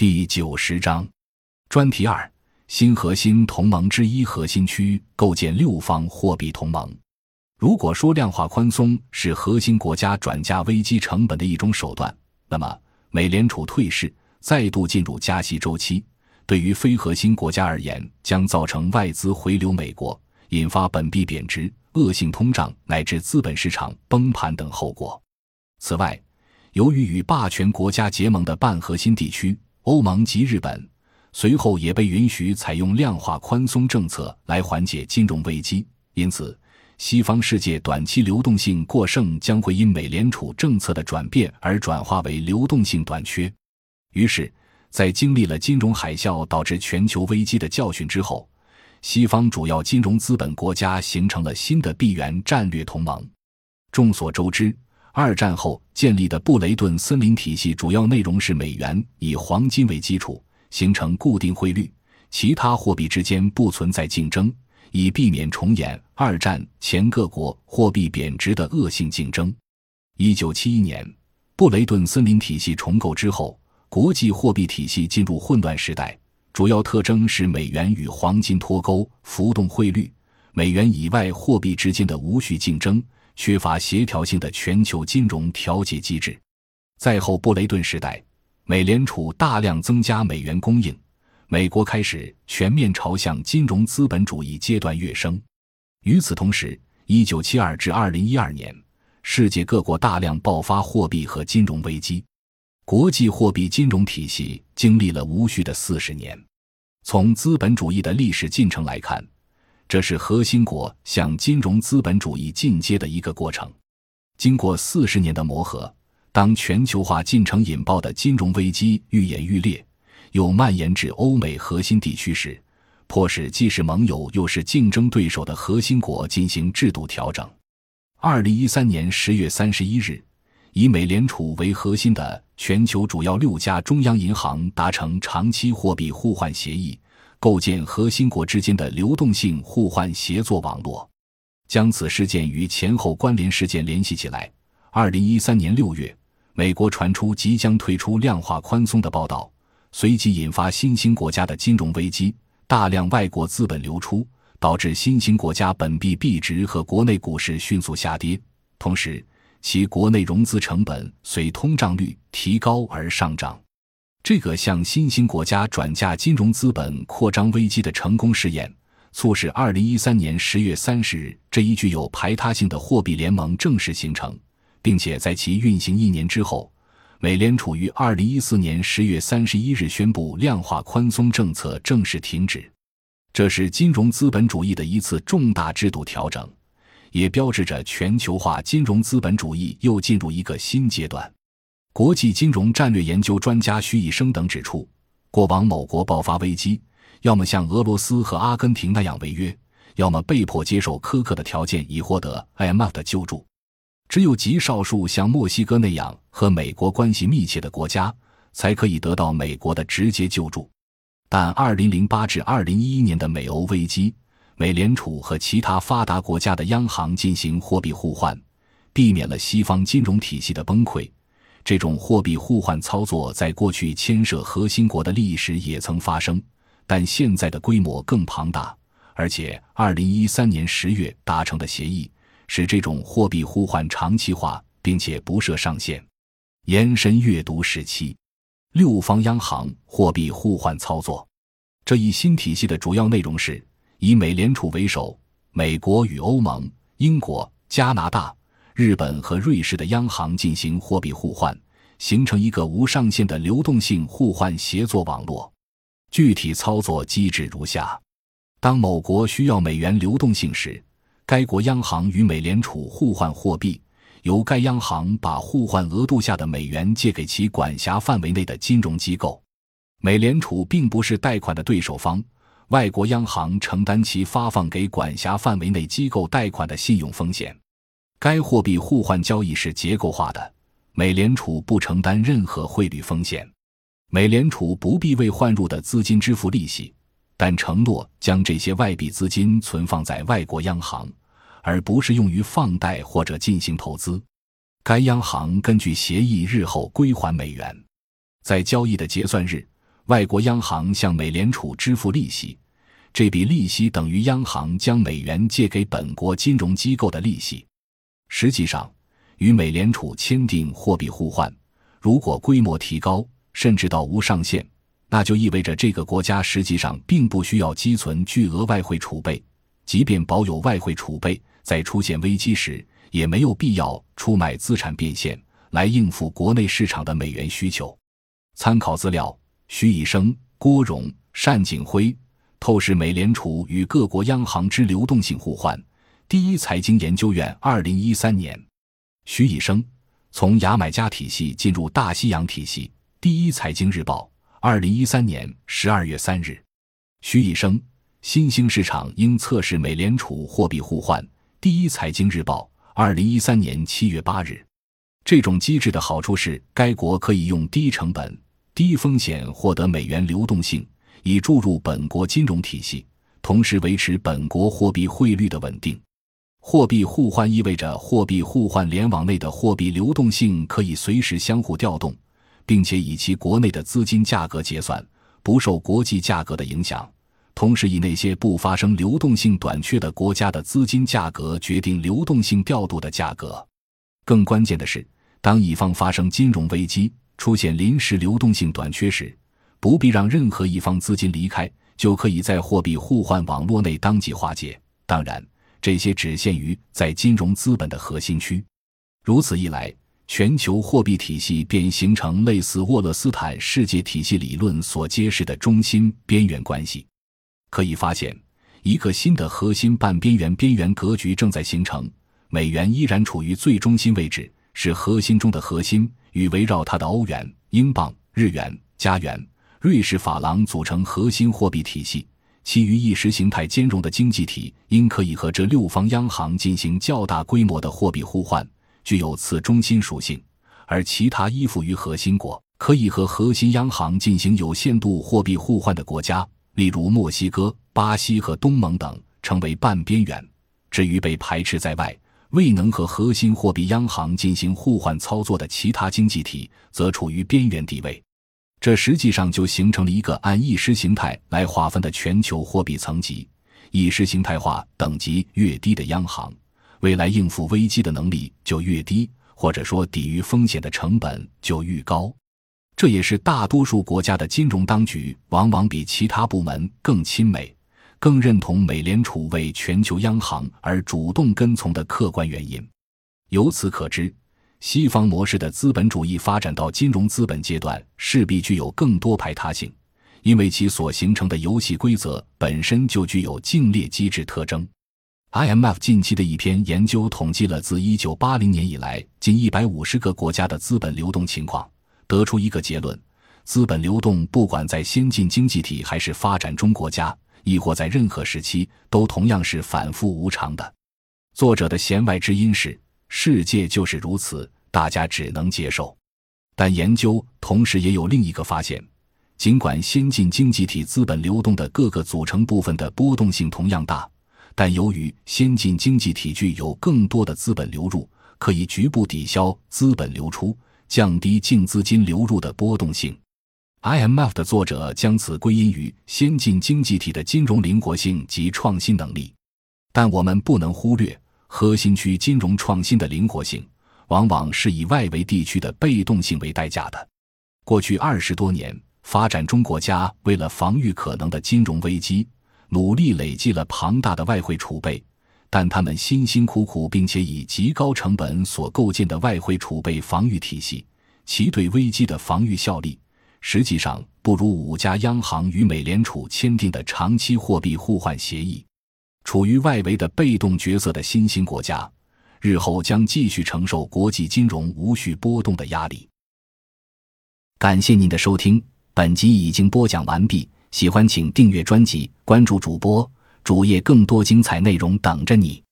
第九十章，专题二：新核心同盟之一核心区构建六方货币同盟。如果说量化宽松是核心国家转嫁危机成本的一种手段，那么美联储退市，再度进入加息周期，对于非核心国家而言，将造成外资回流美国，引发本币贬值、恶性通胀乃至资本市场崩盘等后果。此外，由于与霸权国家结盟的半核心地区，欧盟及日本随后也被允许采用量化宽松政策来缓解金融危机，因此，西方世界短期流动性过剩将会因美联储政策的转变而转化为流动性短缺。于是，在经历了金融海啸导致全球危机的教训之后，西方主要金融资本国家形成了新的闭源战略同盟。众所周知。二战后建立的布雷顿森林体系主要内容是美元以黄金为基础，形成固定汇率，其他货币之间不存在竞争，以避免重演二战前各国货币贬值的恶性竞争。一九七一年，布雷顿森林体系重构之后，国际货币体系进入混乱时代，主要特征是美元与黄金脱钩、浮动汇率，美元以外货币之间的无序竞争。缺乏协调性的全球金融调节机制，在后布雷顿时代，美联储大量增加美元供应，美国开始全面朝向金融资本主义阶段跃升。与此同时，一九七二至二零一二年，世界各国大量爆发货币和金融危机，国际货币金融体系经历了无序的四十年。从资本主义的历史进程来看。这是核心国向金融资本主义进阶的一个过程。经过四十年的磨合，当全球化进程引爆的金融危机愈演愈烈，又蔓延至欧美核心地区时，迫使既是盟友又是竞争对手的核心国进行制度调整。二零一三年十月三十一日，以美联储为核心的全球主要六家中央银行达成长期货币互换协议。构建核心国之间的流动性互换协作网络，将此事件与前后关联事件联系起来。二零一三年六月，美国传出即将退出量化宽松的报道，随即引发新兴国家的金融危机，大量外国资本流出，导致新兴国家本币币值和国内股市迅速下跌，同时其国内融资成本随通胀率提高而上涨。这个向新兴国家转嫁金融资本扩张危机的成功试验，促使二零一三年十月三十日这一具有排他性的货币联盟正式形成，并且在其运行一年之后，美联储于二零一四年十月三十一日宣布量化宽松政策正式停止。这是金融资本主义的一次重大制度调整，也标志着全球化金融资本主义又进入一个新阶段。国际金融战略研究专家徐以升等指出，过往某国爆发危机，要么像俄罗斯和阿根廷那样违约，要么被迫接受苛刻的条件以获得 IMF 的救助。只有极少数像墨西哥那样和美国关系密切的国家，才可以得到美国的直接救助。但2008至2011年的美欧危机，美联储和其他发达国家的央行进行货币互换，避免了西方金融体系的崩溃。这种货币互换操作在过去牵涉核心国的利益时也曾发生，但现在的规模更庞大，而且2013年10月达成的协议使这种货币互换长期化，并且不设上限。延伸阅读时期，六方央行货币互换操作这一新体系的主要内容是以美联储为首，美国与欧盟、英国、加拿大。日本和瑞士的央行进行货币互换，形成一个无上限的流动性互换协作网络。具体操作机制如下：当某国需要美元流动性时，该国央行与美联储互换货币，由该央行把互换额度下的美元借给其管辖范围内的金融机构。美联储并不是贷款的对手方，外国央行承担其发放给管辖范围内机构贷款的信用风险。该货币互换交易是结构化的，美联储不承担任何汇率风险，美联储不必为换入的资金支付利息，但承诺将这些外币资金存放在外国央行，而不是用于放贷或者进行投资。该央行根据协议日后归还美元。在交易的结算日，外国央行向美联储支付利息，这笔利息等于央行将美元借给本国金融机构的利息。实际上，与美联储签订货币互换，如果规模提高，甚至到无上限，那就意味着这个国家实际上并不需要积存巨额外汇储备，即便保有外汇储备，在出现危机时，也没有必要出卖资产变现来应付国内市场的美元需求。参考资料。徐以升、郭荣、单景辉透视美联储与各国央行之流动性互换。第一财经研究院，二零一三年。徐以升从牙买加体系进入大西洋体系。第一财经日报，二零一三年十二月三日。徐以升，新兴市场应测试美联储货币互换。第一财经日报，二零一三年七月八日。这种机制的好处是，该国可以用低成本。低风险获得美元流动性，以注入本国金融体系，同时维持本国货币汇率的稳定。货币互换意味着货币互换联网内的货币流动性可以随时相互调动，并且以其国内的资金价格结算，不受国际价格的影响。同时，以那些不发生流动性短缺的国家的资金价格决定流动性调度的价格。更关键的是，当一方发生金融危机。出现临时流动性短缺时，不必让任何一方资金离开，就可以在货币互换网络内当即化解。当然，这些只限于在金融资本的核心区。如此一来，全球货币体系便形成类似沃勒斯坦世界体系理论所揭示的中心边缘关系。可以发现，一个新的核心半边缘边缘格局正在形成。美元依然处于最中心位置，是核心中的核心。与围绕它的欧元、英镑、日元、加元、瑞士法郎组成核心货币体系，其余意识形态兼容的经济体应可以和这六方央行进行较大规模的货币互换，具有次中心属性；而其他依附于核心国，可以和核心央行进行有限度货币互换的国家，例如墨西哥、巴西和东盟等，成为半边缘。至于被排斥在外。未能和核心货币央行进行互换操作的其他经济体，则处于边缘地位。这实际上就形成了一个按意识形态来划分的全球货币层级。意识形态化等级越低的央行，未来应付危机的能力就越低，或者说抵御风险的成本就愈高。这也是大多数国家的金融当局往往比其他部门更亲美。更认同美联储为全球央行而主动跟从的客观原因。由此可知，西方模式的资本主义发展到金融资本阶段，势必具有更多排他性，因为其所形成的游戏规则本身就具有竞列机制特征。IMF 近期的一篇研究统计了自1980年以来近150个国家的资本流动情况，得出一个结论：资本流动不管在先进经济体还是发展中国家。亦或在任何时期都同样是反复无常的。作者的弦外之音是：世界就是如此，大家只能接受。但研究同时也有另一个发现：尽管先进经济体资本流动的各个组成部分的波动性同样大，但由于先进经济体具有更多的资本流入，可以局部抵消资本流出，降低净资金流入的波动性。IMF 的作者将此归因于先进经济体的金融灵活性及创新能力，但我们不能忽略核心区金融创新的灵活性，往往是以外围地区的被动性为代价的。过去二十多年，发展中国家为了防御可能的金融危机，努力累积了庞大的外汇储备，但他们辛辛苦苦并且以极高成本所构建的外汇储备防御体系，其对危机的防御效力。实际上不如五家央行与美联储签订的长期货币互换协议。处于外围的被动角色的新兴国家，日后将继续承受国际金融无序波动的压力。感谢您的收听，本集已经播讲完毕。喜欢请订阅专辑，关注主播主页，更多精彩内容等着你。